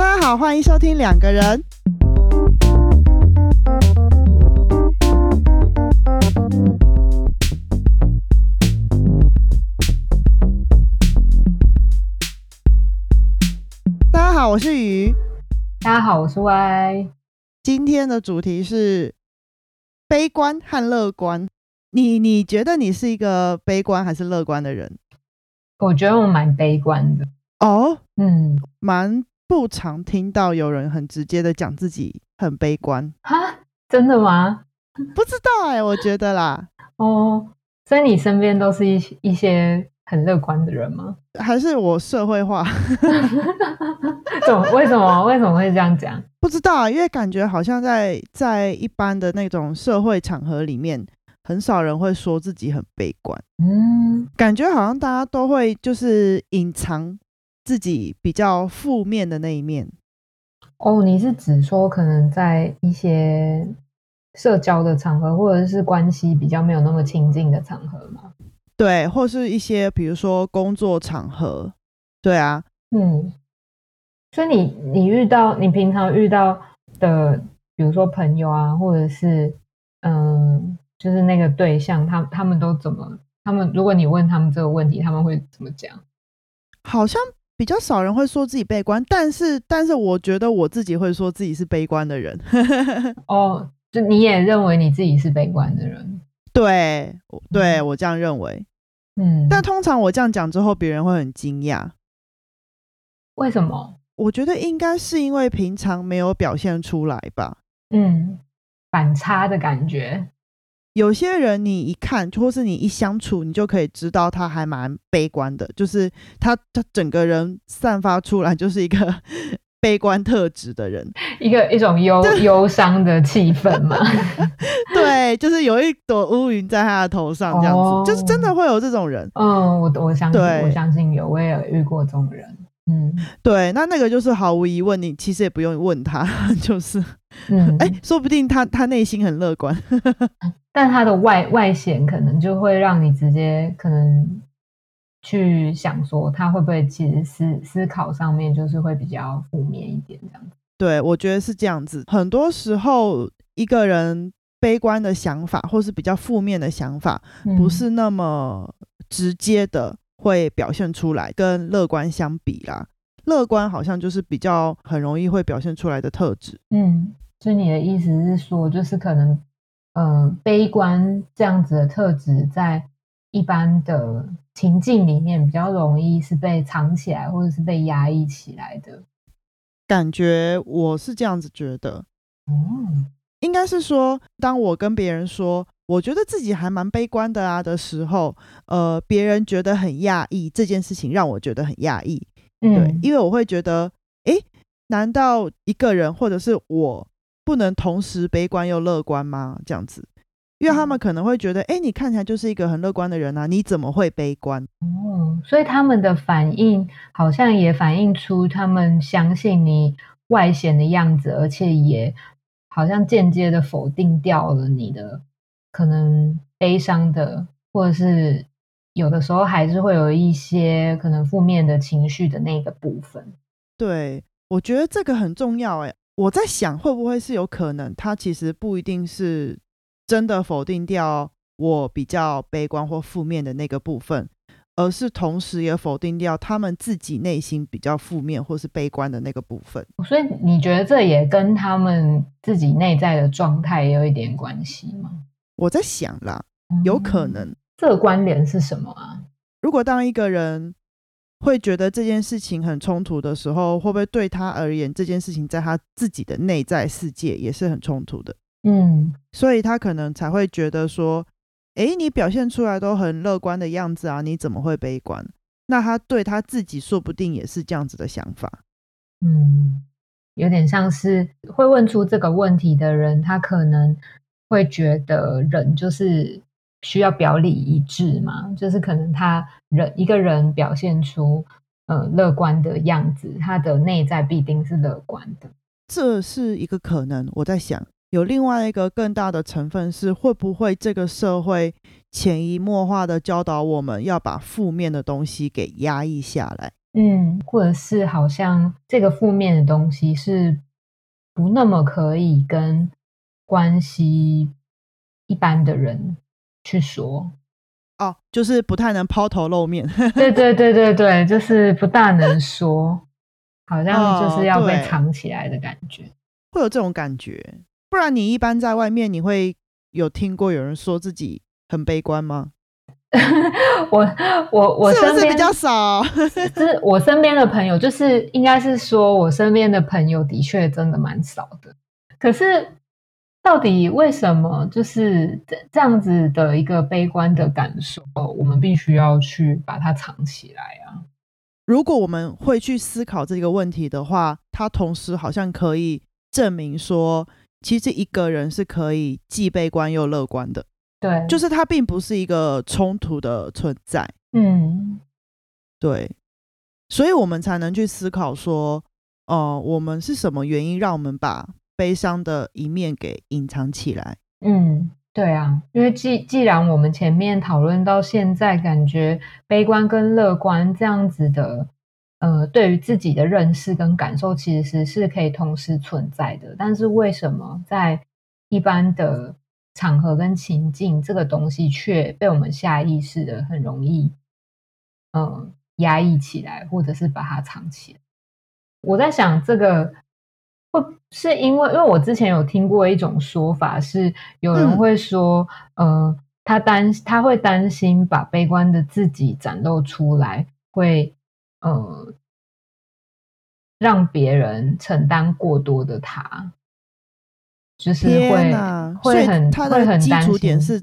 大家好，欢迎收听两个人。大家好，我是鱼。大家好，我是 Y。今天的主题是悲观和乐观。你你觉得你是一个悲观还是乐观的人？我觉得我蛮悲观的。哦，嗯，蛮不常听到有人很直接的讲自己很悲观。哈，真的吗？不知道哎、我觉得啦，哦，所以你身边都是一一些很乐观的人吗？还是我社会化，怎么？为什么？为什么会这样讲？不知道啊，因为感觉好像在在一般的那种社会场合里面，很少人会说自己很悲观，嗯，感觉好像大家都会就是隐藏自己比较负面的那一面。哦，你是指说可能在一些社交的场合，或者是关系比较没有那么亲近的场合吗？对，或是一些比如说工作场合，对啊，嗯，所以你你遇到你平常遇到的，比如说朋友啊，或者是嗯，就是那个对象，他他们都怎么？他们如果你问他们这个问题，他们会怎么讲？好像比较少人会说自己悲观，但是但是我觉得我自己会说自己是悲观的人。哦，就你也认为你自己是悲观的人？对，我对嗯我这样认为。嗯，但通常我这样讲之后，别人会很惊讶。为什么？我觉得应该是因为平常没有表现出来吧。嗯，反差的感觉。有些人你一看，或是你一相处，你就可以知道他还蛮悲观的，就是他他整个人散发出来就是一个 悲观特质的人。一个一种忧忧伤的气氛嘛。对，就是有一朵乌云在他的头上，这样子，哦就是真的会有这种人。嗯，我我相信，我相信有，我也有遇过这种人。嗯对，那那个就是毫无疑问，你其实也不用问他，就是嗯，哎、说不定他他内心很乐观。但他的外外显可能就会让你直接可能去想说，他会不会其实思思考上面就是会比较负面一点这样子。对，我觉得是这样子。很多时候，一个人悲观的想法，或是比较负面的想法，不嗯是那么直接的会表现出来，跟乐观相比啦。乐观好像就是比较很容易会表现出来的特质。嗯，所以你的意思是说，就是可能嗯、呃悲观这样子的特质在一般的情境里面比较容易是被藏起来，或者是被压抑起来的。感觉我是这样子觉得，哦，应该是说，当我跟别人说我觉得自己还蛮悲观的啊的时候，呃，别人觉得很讶异，这件事情让我觉得很讶异。对，嗯，因为我会觉得，诶，难道一个人或者是我不能同时悲观又乐观吗？这样子，因为他们可能会觉得，诶，你看起来就是一个很乐观的人啊，你怎么会悲观？哦，所以他们的反应好像也反映出他们相信你外显的样子，而且也好像间接的否定掉了你的可能悲伤的，或者是有的时候还是会有一些可能负面的情绪的那个部分。对，我觉得这个很重要。哎，我在想，会不会是有可能，他其实不一定是真的否定掉我比较悲观或负面的那个部分。而是同时也否定掉他们自己内心比较负面或是悲观的那个部分。所以你觉得这也跟他们自己内在的状态也有一点关系吗？我在想啦，有可能。这个关联是什么啊？如果当一个人会觉得这件事情很冲突的时候，会不会对他而言，这件事情在他自己的内在世界也是很冲突的？嗯所以他可能才会觉得说，诶，你表现出来都很乐观的样子啊，你怎么会悲观？那他对他自己说不定也是这样子的想法。嗯，有点像是会问出这个问题的人，他可能会觉得人就是需要表里一致嘛，就是可能他人一个人表现出呃乐观的样子，他的内在必定是乐观的。这是一个可能。我在想，有另外一个更大的成分是，会不会这个社会潜移默化的教导我们要把负面的东西给压抑下来？嗯，或者是好像这个负面的东西是不那么可以跟关系一般的人去说。哦，就是不太能抛头露面。对对对对对，就是不大能说，好像就是要被藏起来的感觉。会有这种感觉。不然你一般在外面，你会有听过有人说自己很悲观吗？我我我身边比较少？就是我身边的朋友，就是应该是说我身边的朋友的确真的蛮少的。可是到底为什么就是这这样子的一个悲观的感受，我们必须要去把它藏起来啊？如果我们会去思考这个问题的话，它同时好像可以证明说，其实一个人是可以既悲观又乐观的，对，就是它并不是一个冲突的存在。嗯对，所以我们才能去思考说，哦、我们是什么原因让我们把悲伤的一面给隐藏起来？嗯，对啊，因为既既然我们前面讨论到现在，感觉悲观跟乐观这样子的，呃，对于自己的认识跟感受，其实是可以同时存在的。但是为什么在一般的场合跟情境，这个东西却被我们下意识的很容易，嗯、压抑起来，或者是把它藏起来？我在想这个会是因为，因为我之前有听过一种说法，是有人嗯。会说，呃，他担他会担心把悲观的自己展露出来，会呃让别人承担过多的他，就是会会很他会的基础点是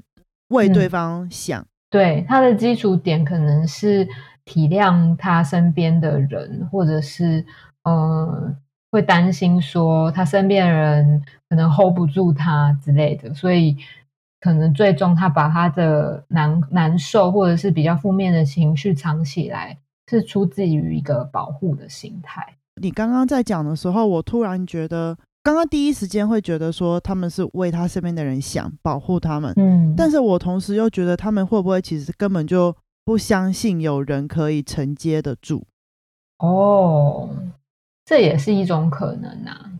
为对嗯。方想。对，他的基础点可能是体谅他身边的人，或者是呃会担心说他身边的人可能 hold 不住他之类的，所以可能最终他把他的难难受或者是比较负面的情绪藏起来，是出自于一个保护的心态。你刚刚在讲的时候，我突然觉得，刚刚第一时间会觉得说他们是为他身边的人想，保护他们。嗯，但是我同时又觉得他们会不会其实根本就不相信有人可以承接得住？哦，这也是一种可能啊。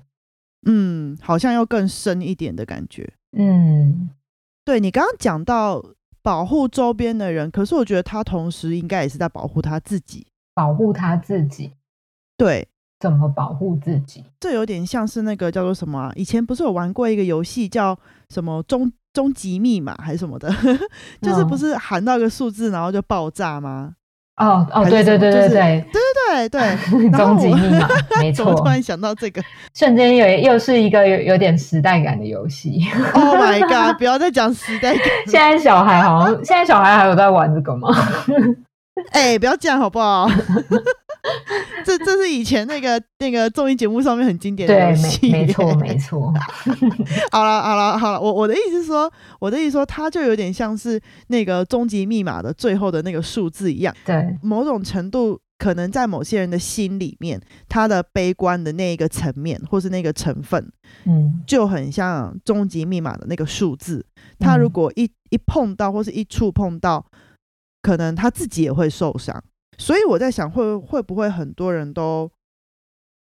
嗯，好像要更深一点的感觉。嗯对你刚刚讲到保护周边的人，可是我觉得他同时应该也是在保护他自己。保护他自己，对，怎么保护自己？这有点像是那个叫做什么啊？以前不是有玩过一个游戏叫什么终终极密码还是什么的，就是不嗯是喊到一个数字然后就爆炸吗？哦哦，对对对对对对对，终极 我密码，没错。突然想到这个瞬间有又是一个有有点时代感的游戏。？Oh my god！不要再讲时代感，现在小孩好像，现在小孩还有在玩这个吗？哎、不要这样好不好？这这是以前那个那个综艺节目上面很经典的对，游戏，没没错没错。好了好了好了，我我的意思是说，我的意思说，它就有点像是那个终极密码的最后的那个数字一样，对，某种程度可能在某些人的心里面，他的悲观的那一个层面或是那个成分，嗯就很像终极密码的那个数字。他如嗯果一一碰到或是一触碰到，可能他自己也会受伤。所以我在想会，会不会很多人都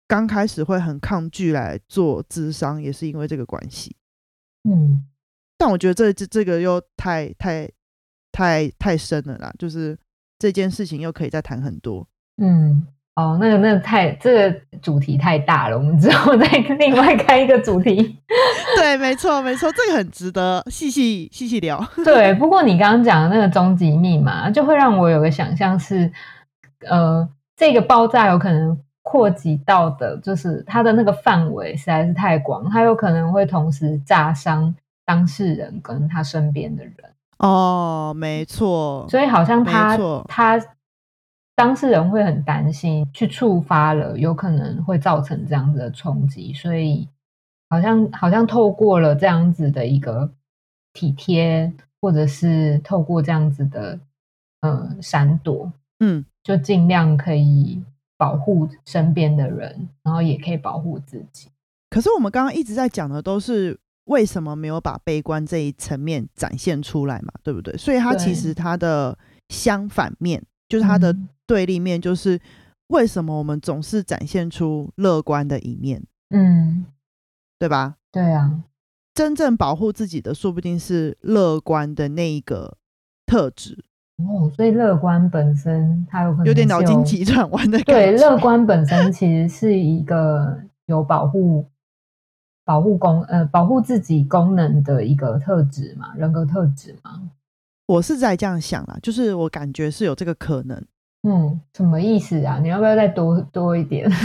刚开始会很抗拒来做智商，也是因为这个关系。嗯但我觉得这这这个又太太太太深了啦，就是这件事情又可以再谈很多。嗯。哦，那个那个太这个主题太大了，我们之后再另外开一个主题。对，没错没错，这个很值得细细细细聊。对，不过你刚刚讲的那个终极密码，就会让我有个想象是，呃，这个爆炸有可能扩及到的，就是它的那个范围实在是太广，它有可能会同时炸伤当事人跟他身边的人，哦，没错，所以好像他他当事人会很担心，去触发了，有可能会造成这样子的冲击，所以好像好像透过了这样子的一个体贴，或者是透过这样子的嗯闪躲，嗯，就尽量可以保护身边的人，然后也可以保护自己。可是我们刚刚一直在讲的都是为什么没有把悲观这一层面展现出来嘛，对不对？所以它其实它的相反面，就是它的嗯对立面，就是为什么我们总是展现出乐观的一面，嗯，对吧？对啊，真正保护自己的，说不定是乐观的那一个特质。哦，所以乐观本身它有可能有点脑筋急转弯的感对，乐观本身其实是一个有保护、保护功呃保护自己功能的一个特质嘛，人格特质嘛。我是在这样想啦，就是我感觉是有这个可能。嗯，什么意思啊？你要不要再多多一点？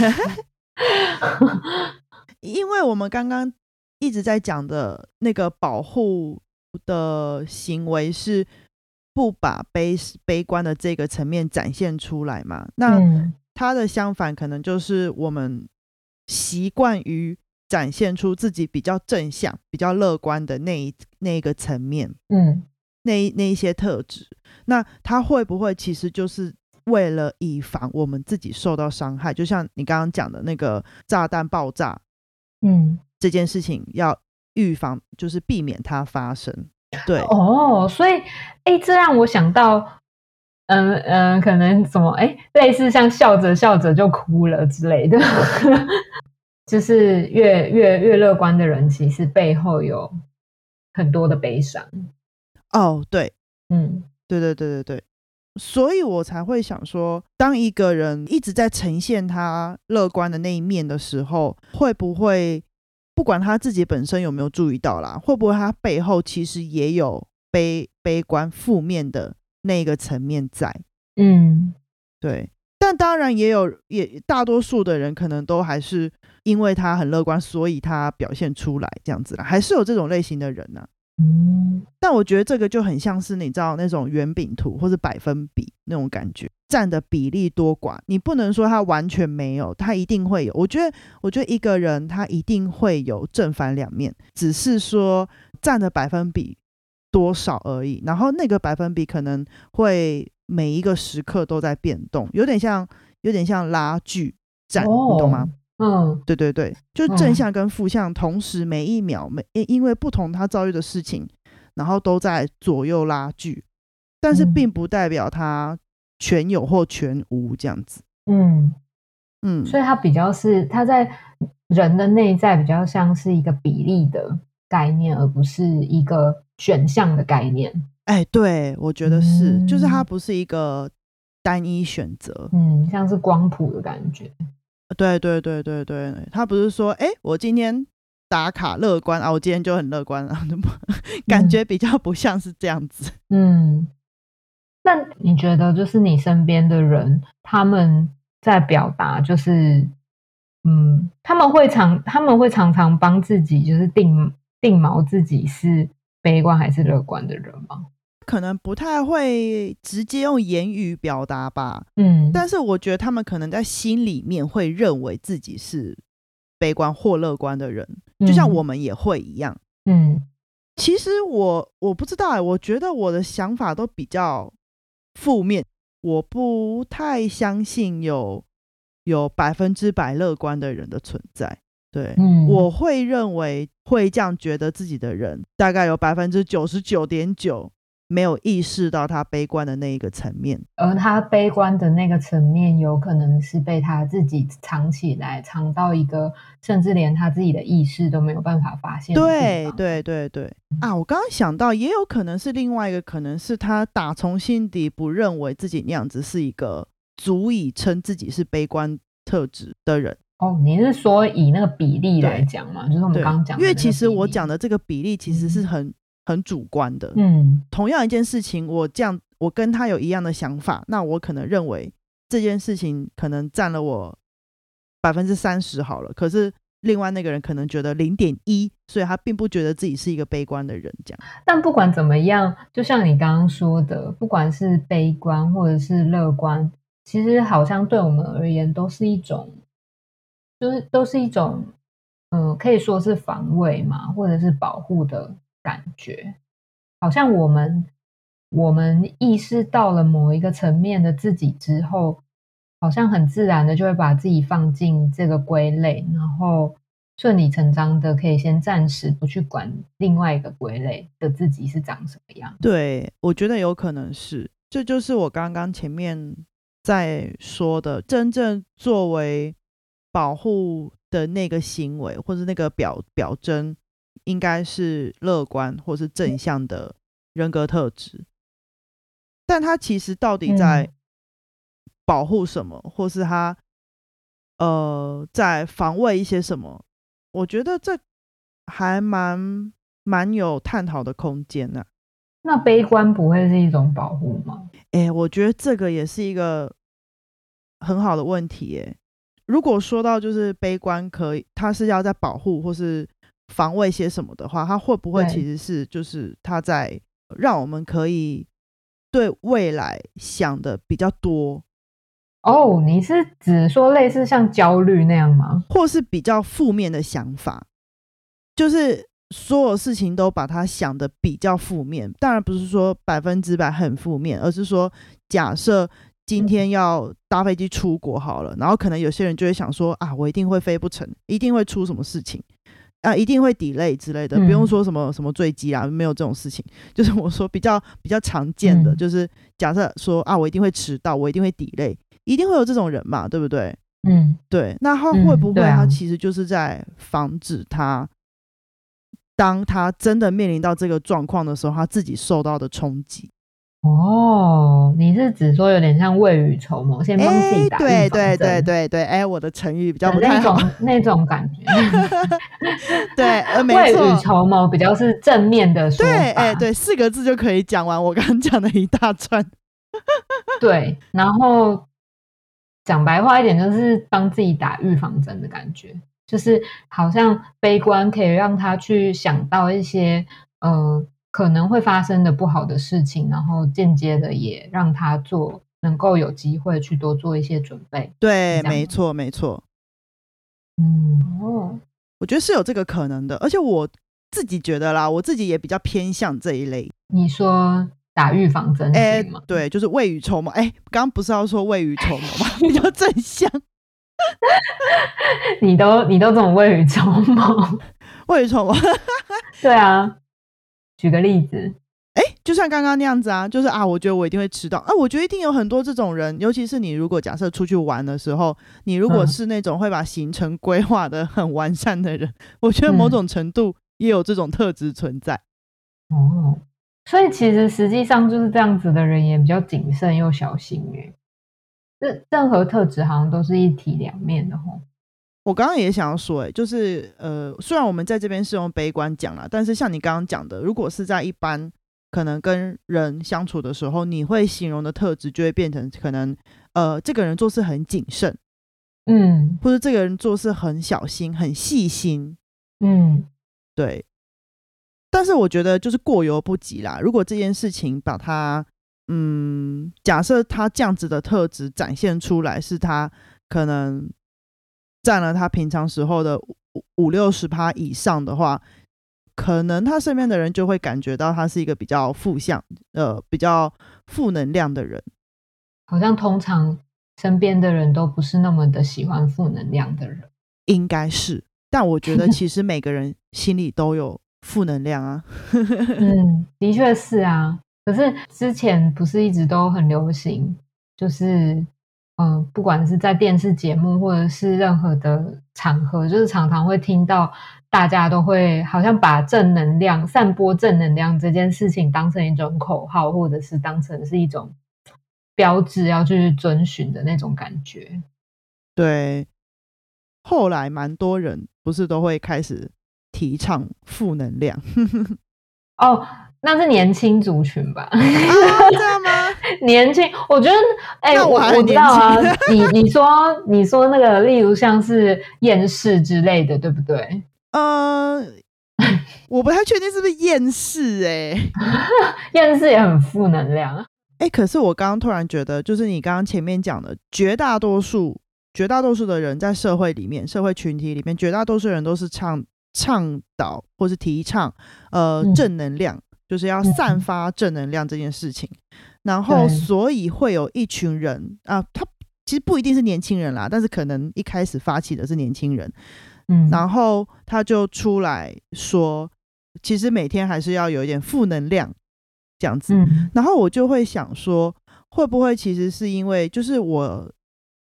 因为我们刚刚一直在讲的那个保护的行为是不把悲悲观的这个层面展现出来嘛，那嗯它的相反可能就是我们习惯于展现出自己比较正向、比较乐观的那一那一个层面，嗯那那一些特质。那他会不会其实就是为了以防我们自己受到伤害？就像你刚刚讲的那个炸弹爆炸，嗯，这件事情要预防，就是避免它发生。对，哦，所以哎，这让我想到，嗯嗯，可能什么哎，类似像笑着笑着就哭了之类的，就是越越越乐观的人，其实背后有很多的悲伤。哦，对，嗯对对对对对，所以我才会想说，当一个人一直在呈现他乐观的那一面的时候，会不会不管他自己本身有没有注意到啦，会不会他背后其实也有悲悲观负面的那个层面在？嗯对，但当然也有，也大多数的人可能都还是因为他很乐观，所以他表现出来这样子啦，还是有这种类型的人呢、嗯但我觉得这个就很像是你知道那种圆饼图或者百分比那种感觉，占的比例多寡，你不能说它完全没有，它一定会有。我觉得，我觉得一个人他一定会有正反两面，只是说占的百分比多少而已。然后那个百分比可能会每一个时刻都在变动，有点像有点像拉锯战，你懂吗？？嗯对对对，就嗯正向跟负向同时每一秒每因因为不同他遭遇的事情，然后都在左右拉锯，但是嗯并不代表他全有或全无这样子。嗯，嗯，所以他比较是他在人的内在比较像是一个比例的概念，而不是一个选项的概念。哎，对我觉得是，就是它嗯不是一个单一选择。嗯，像是光谱的感觉。对对对对对，他不是说，哎，我今天打卡乐观啊，我今天就很乐观啊，感嗯觉比较不像是这样子。嗯，那你觉得就是你身边的人，他们在表达，就是嗯，他们会常他们会常常帮自己就是定定锚自己是悲观还是乐观的人吗？可能不太会直接用言语表达吧，嗯，但是我觉得他们可能在心里面会认为自己是悲观或乐观的人，就像我们也会一样。嗯。其实我我不知道哎、我觉得我的想法都比较负面，我不太相信有有百分之百乐观的人的存在。对，嗯，我会认为会这样觉得自己的人，大概有百分之九十九点九没有意识到他悲观的那一个层面。而他悲观的那个层面，有可能是被他自己藏起来，藏到一个甚至连他自己的意识都没有办法发现。对对对对啊！我刚刚想到，也有可能是另外一个，可能是他打从心底不认为自己那样子是一个足以称自己是悲观特质的人。哦，你是说以那个比例来对讲嘛？就是我们对刚刚讲因为其实我讲的这个比例其实是嗯很、很主观的。嗯同样一件事情，我这样我跟他有一样的想法，那我可能认为这件事情可能占了我百分之三十好了，可是另外那个人可能觉得零点一，所以他并不觉得自己是一个悲观的人，这样。但不管怎么样，就像你刚刚说的，不管是悲观或者是乐观，其实好像对我们而言都是一种，就是都是一种，嗯、可以说是防卫嘛，或者是保护的感觉。好像我们我们意识到了某一个层面的自己之后，好像很自然的就会把自己放进这个归类，然后顺理成章的可以先暂时不去管另外一个归类的自己是长什么样。对，我觉得有可能是，这就是我刚刚前面在说的，真正作为保护的那个行为或者那个表表征，应该是乐观或是正向的人格特质。但他其实到底在保护什么，或是他呃在防卫一些什么？我觉得这还蛮蛮有探讨的空间呢。那悲观不会是一种保护吗？哎，我觉得这个也是一个很好的问题。哎，如果说到就是悲观，可以，他是要在保护或是防卫些什么的话，他会不会其实是就是他在让我们可以对未来想的比较多？哦，你是指说类似像焦虑那样吗？或是比较负面的想法，就是。所有事情都把它想的比较负面，当然不是说百分之百很负面，而是说假设今天要搭飞机出国好了，然后可能有些人就会想说啊，我一定会飞不成，一定会出什么事情啊，一定会 delay 之类的，不用说什么什么坠机啊，没有这种事情。就是我说比较比较常见的，就是假设说啊，我一定会迟到，我一定会 delay，一定会有这种人嘛，对不对？嗯，对。那他会不会他其实就是在防止他？当他真的面临到这个状况的时候，他自己受到的冲击。哦，你是指说有点像未雨绸缪，先帮自己打对对对对对，哎，我的成语比较不太好，那种感觉。对，未雨绸缪比较是正面的说法。对，哎，对，四个字就可以讲完我刚刚讲的一大串。对，然后讲白话一点，就是帮自己打预防针的感觉。就是好像悲观可以让他去想到一些呃可能会发生的不好的事情，然后间接的也让他做能够有机会去多做一些准备。对，没错，没错。嗯哦，我觉得是有这个可能的，而且我自己觉得啦，我自己也比较偏向这一类。你说打预防针哎，吗？对，就是未雨绸缪。哎，刚刚不是要说未雨绸缪吗？比较正向。你都你都这么未雨绸缪，未雨绸缪，对啊。举个例子，哎，就像刚刚那样子啊，就是啊，我觉得我一定会迟到啊。我觉得一定有很多这种人，尤其是你如果假设出去玩的时候，你如果是那种会把行程规划的很完善的人，我觉得某种程度也有这种特质存在。哦，所以其实实际上就是这样子的人也比较谨慎又小心耶。任任何特质好像都是一体两面的吼。我刚刚也想要说，哎，就是呃，虽然我们在这边是用悲观讲了，但是像你刚刚讲的，如果是在一般可能跟人相处的时候，你会形容的特质就会变成可能呃，这个人做事很谨慎，嗯，或者这个人做事很小心、很细心，嗯，对。但是我觉得就是过犹不及啦。如果这件事情把它嗯，假设他这样子的特质展现出来，是他可能占了他平常时候的五五六十趴以上的话，可能他身边的人就会感觉到他是一个比较负向、呃，比较负能量的人。好像通常身边的人都不是那么的喜欢负能量的人，应该是。但我觉得 其实每个人心里都有负能量啊。嗯，的确是啊。可是之前不是一直都很流行，就是嗯，不管是在电视节目或者是任何的场合，就是常常会听到大家都会好像把正能量、散播正能量这件事情当成一种口号，或者是当成是一种标志要去遵循的那种感觉。对，后来蛮多人不是都会开始提倡负能量 哦。那是年轻族群吧？年轻，我觉得，哎，我我知道啊。你你说你说那个，例如像是厌世之类的，对不对？呃，我不太确定是不是厌世，哎，厌世也很负能量。哎，可是我刚刚突然觉得，就是你刚刚前面讲的，绝大多数绝大多数的人在社会里面，社会群体里面，绝大多数人都是倡倡导或是提倡呃正能量。就是要散发正能量这件事情，然后所以会有一群人啊，他其实不一定是年轻人啦，但是可能一开始发起的是年轻人，嗯，然后他就出来说，其实每天还是要有一点负能量这样子，然后我就会想说，会不会其实是因为就是我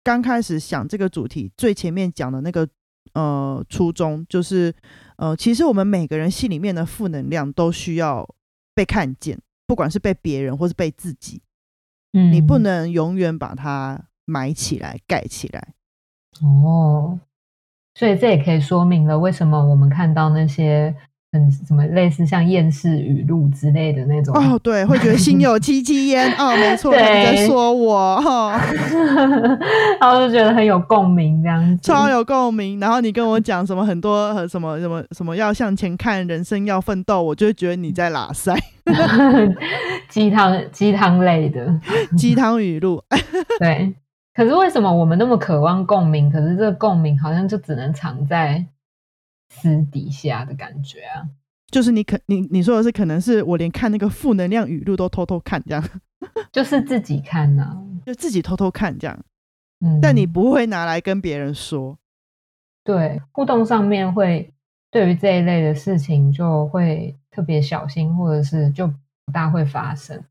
刚开始想这个主题最前面讲的那个呃初衷，就是呃，其实我们每个人心里面的负能量都需要被看见，不管是被别人或是被自己，嗯，你不能永远把它埋起来、盖起来。哦，所以这也可以说明了为什么我们看到那些很什么类似像厌世语录之类的那种哦，对，会觉得心有戚戚焉。哦，没错，你在对说我哈，然后就觉得很有共鸣，这样子。超有共鸣。然后你跟我讲什么很多呃什么什么什么要向前看，人生要奋斗，我就会觉得你在拉塞 鸡汤鸡汤类的，鸡汤语录。对。可是为什么我们那么渴望共鸣？可是这个共鸣好像就只能藏在私底下的感觉啊。就是你可你你说的是，可能是我连看那个负能量语录都偷偷看，这样 就是自己看啊、就自己偷偷看这样，嗯，但你不会拿来跟别人说。对互动上面会对于这一类的事情就会特别小心，或者是就不大会发生。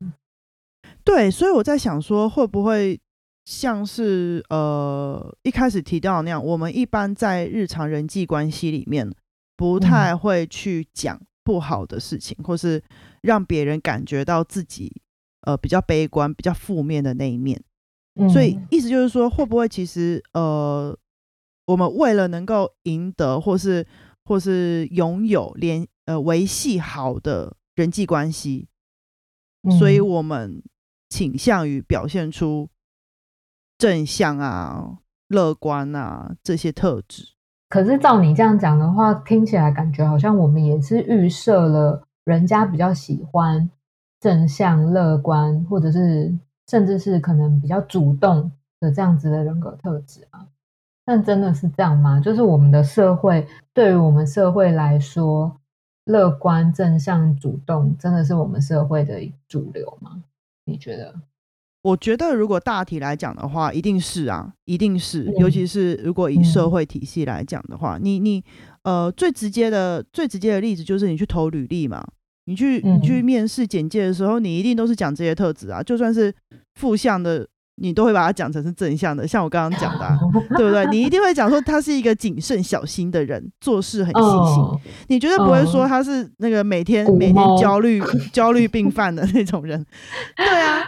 对，所以我在想说，会不会像是呃一开始提到那样，我们一般在日常人际关系里面不太会去讲不好的事情，或是让别人感觉到自己呃比较悲观、比较负面的那一面。嗯所以意思就是说，会不会其实呃，我们为了能够赢得或是或是拥有连呃维系好的人际关系，所以嗯。我们倾向于表现出正向啊、乐观啊这些特质。可是照你这样讲的话，听起来感觉好像我们也是预设了人家比较喜欢正向、乐观，或者是甚至是可能比较主动的这样子的人格特质啊。但真的是这样吗？就是我们的社会对于我们社会来说，乐观、正向、主动，真的是我们社会的主流吗？你觉得？我觉得，如果大体来讲的话，一定是啊，一定是。嗯尤其是如果以社嗯会体系来讲的话，你你呃，最直接的最直接的例子就是你去投履历嘛，你去你去嗯面试简介的时候，你一定都是讲这些特质啊，就算是负向的，你都会把它讲成是正向的。像我刚刚讲的啊、对不对？你一定会讲说他是一个谨慎小心的人，做事很细心。哦，你绝对不会说嗯他是那个每天古每天焦虑 焦虑病犯的那种人。对啊，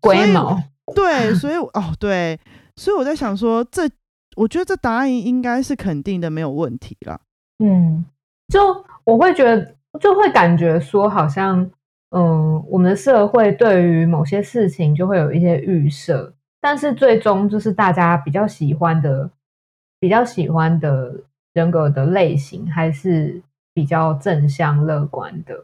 龟毛。对，所以哦对，所以我在想说，这我觉得这答案应该是肯定的，没有问题啦。嗯，就我会觉得，就会感觉说，好像，嗯，我们的社会对于某些事情就会有一些预设，但是最终就是大家比较喜欢的、比较喜欢的人格的类型，还是比较正向乐观的，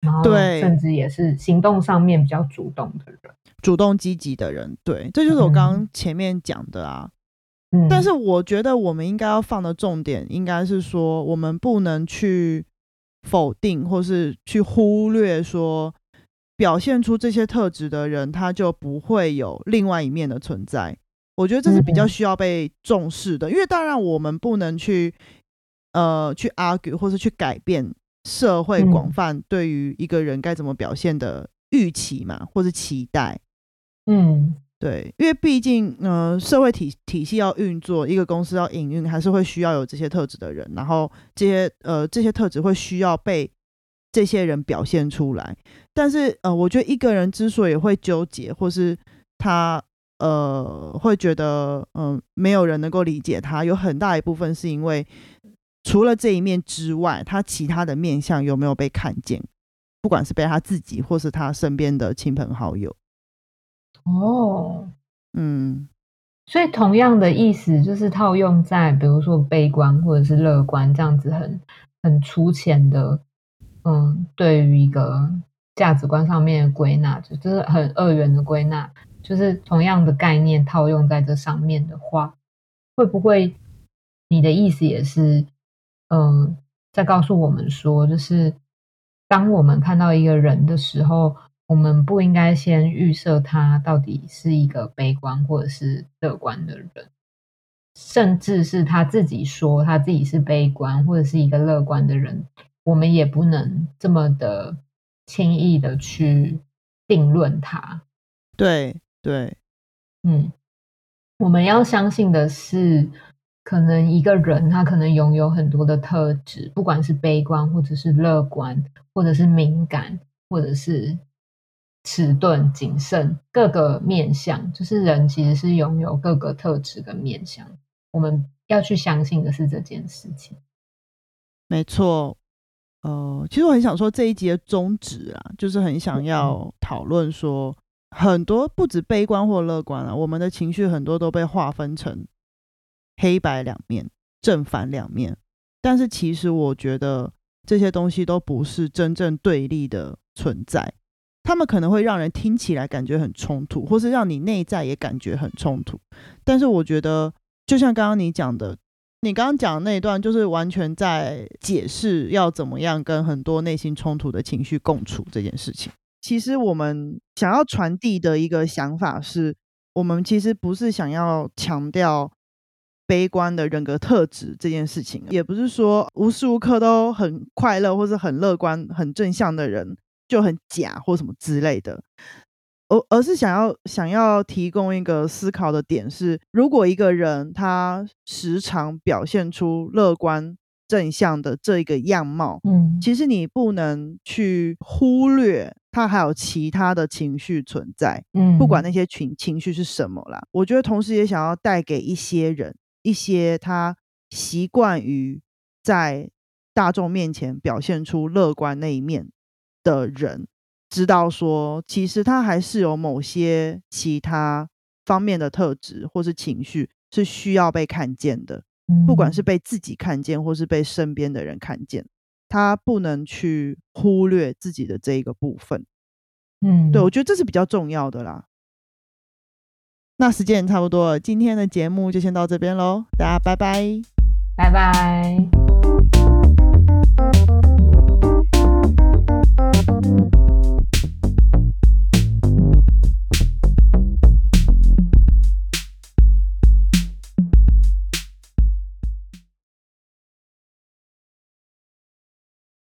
然后对甚至也是行动上面比较主动的人。主动积极的人，对，这就是我刚刚前面讲的啊。嗯，但是我觉得我们应该要放的重点，应该是说，我们不能去否定或是去忽略说，表现出这些特质的人，他就不会有另外一面的存在。我觉得这是比较嗯需要被重视的，因为当然我们不能去呃去 argue 或是去改变社会嗯广泛对于一个人该怎么表现的预期嘛，或是期待。嗯对，因为毕竟，呃，社会体体系要运作，一个公司要营运，还是会需要有这些特质的人，然后这些呃这些特质会需要被这些人表现出来。但是，呃，我觉得一个人之所以会纠结，或是他呃会觉得嗯、没有人能够理解他，有很大一部分是因为除了这一面之外，他其他的面相有没有被看见，不管是被他自己或是他身边的亲朋好友，哦。嗯。所以同样的意思就是套用在比如说悲观或者是乐观这样子很很粗浅的，嗯，对于一个价值观上面的归纳，就就是很二元的归纳，就是同样的概念套用在这上面的话，会不会你的意思也是，嗯，在告诉我们说，就是当我们看到一个人的时候，我们不应该先预设他到底是一个悲观或者是乐观的人，甚至是他自己说他自己是悲观或者是一个乐观的人，我们也不能这么的轻易的去定论他。对对，嗯，我们要相信的是，可能一个人他可能拥有很多的特质，不管是悲观，或者是乐观，或者是敏感，或者是迟钝、谨慎，各个面相，就是人其实是拥有各个特质跟面相。我们要去相信的是这件事情。没错。呃，其实我很想说这一集的宗旨啊，就是很想要讨论说，很多不止悲观或乐观啊，我们的情绪很多都被划分成黑白两面、正反两面。但是其实我觉得这些东西都不是真正对立的存在，他们可能会让人听起来感觉很冲突，或是让你内在也感觉很冲突。但是我觉得，就像刚刚你讲的。你刚刚讲的那一段，就是完全在解释要怎么样跟很多内心冲突的情绪共处这件事情。其实我们想要传递的一个想法是，我们其实不是想要强调悲观的人格特质这件事情，也不是说无时无刻都很快乐或者很乐观、很正向的人就很假或什么之类的。而而是想要想要提供一个思考的点是，如果一个人他时常表现出乐观正向的这一个样貌，嗯，其实你不能去忽略他还有其他的情绪存在，嗯，不管那些情情绪是什么啦。我觉得同时也想要带给一些人一些他习惯于在大众面前表现出乐观那一面的人。知道说，其实他还是有某些其他方面的特质或是情绪是需要被看见的，不管是被自己看见或是被身边的人看见，他不能去忽略自己的这一个部分。嗯，对我觉得这是比较重要的啦。那时间也差不多了，今天的节目就先到这边喽，大家拜拜，拜拜。